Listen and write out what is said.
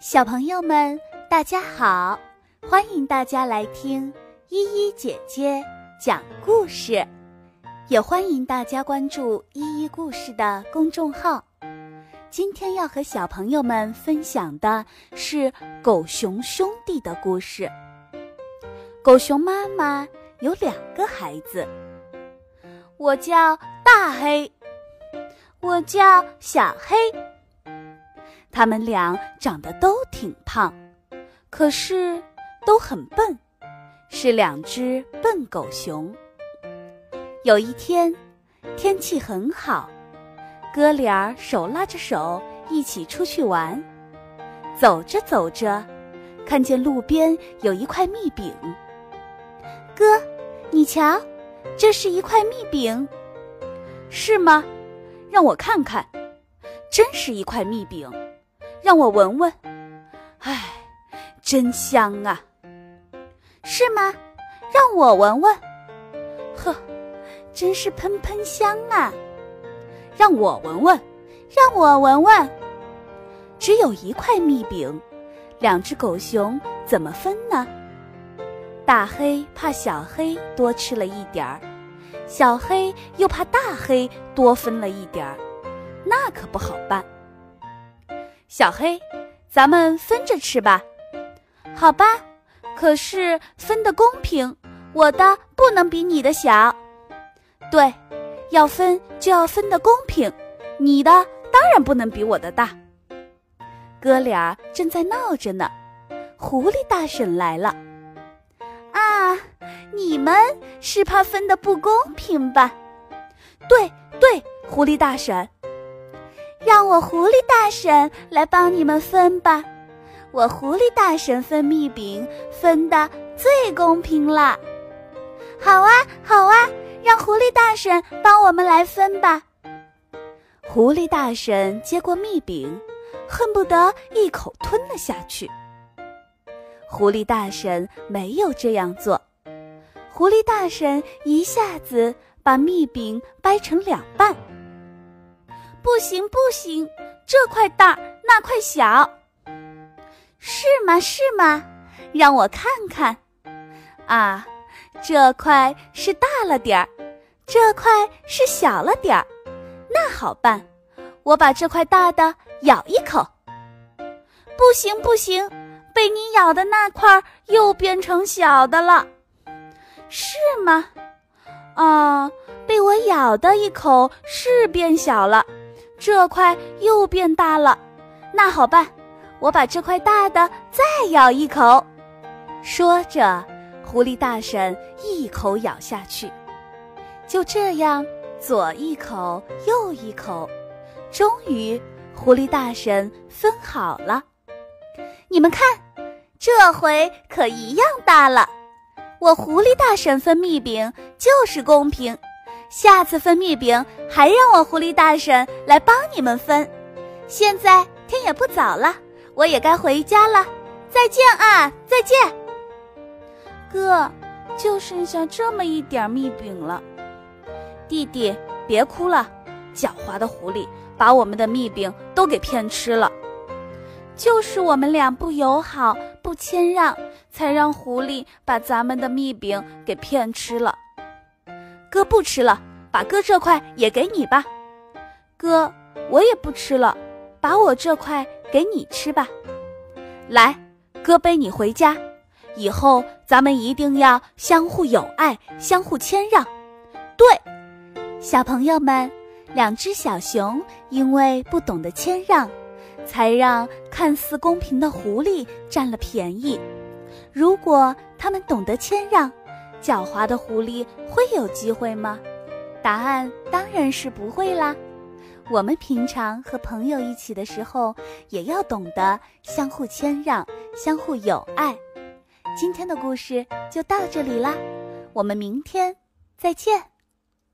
小朋友们，大家好！欢迎大家来听依依姐姐讲故事，也欢迎大家关注依依故事的公众号。今天要和小朋友们分享的是狗熊兄弟的故事。狗熊妈妈有两个孩子，我叫大黑，我叫小黑。他们俩长得都挺胖，可是都很笨，是两只笨狗熊。有一天，天气很好，哥俩手拉着手一起出去玩。走着走着，看见路边有一块蜜饼。哥，你瞧，这是一块蜜饼，是吗？让我看看，真是一块蜜饼。让我闻闻，唉，真香啊！是吗？让我闻闻，呵，真是喷喷香啊！让我闻闻，让我闻闻。只有一块蜜饼，两只狗熊怎么分呢？大黑怕小黑多吃了一点儿，小黑又怕大黑多分了一点儿，那可不好办。小黑，咱们分着吃吧，好吧？可是分的公平，我的不能比你的小。对，要分就要分的公平，你的当然不能比我的大。哥俩正在闹着呢，狐狸大婶来了。啊，你们是怕分的不公平吧？对对，狐狸大婶。让我狐狸大婶来帮你们分吧，我狐狸大婶分蜜饼分的最公平了。好啊，好啊，让狐狸大婶帮我们来分吧。狐狸大婶接过蜜饼，恨不得一口吞了下去。狐狸大婶没有这样做，狐狸大婶一下子把蜜饼掰成两半。不行不行，这块大那块小，是吗是吗？让我看看，啊，这块是大了点儿，这块是小了点儿，那好办，我把这块大的咬一口。不行不行，被你咬的那块又变成小的了，是吗？啊，被我咬的一口是变小了。这块又变大了，那好办，我把这块大的再咬一口。说着，狐狸大婶一口咬下去，就这样左一口右一口，终于狐狸大婶分好了。你们看，这回可一样大了。我狐狸大婶分蜜饼就是公平。下次分蜜饼，还让我狐狸大婶来帮你们分。现在天也不早了，我也该回家了。再见啊，再见。哥，就剩下这么一点蜜饼了。弟弟，别哭了，狡猾的狐狸把我们的蜜饼都给骗吃了。就是我们俩不友好、不谦让，才让狐狸把咱们的蜜饼给骗吃了。哥不吃了，把哥这块也给你吧。哥，我也不吃了，把我这块给你吃吧。来，哥背你回家。以后咱们一定要相互友爱，相互谦让。对，小朋友们，两只小熊因为不懂得谦让，才让看似公平的狐狸占了便宜。如果他们懂得谦让，狡猾的狐狸会有机会吗？答案当然是不会啦。我们平常和朋友一起的时候，也要懂得相互谦让、相互友爱。今天的故事就到这里啦，我们明天再见。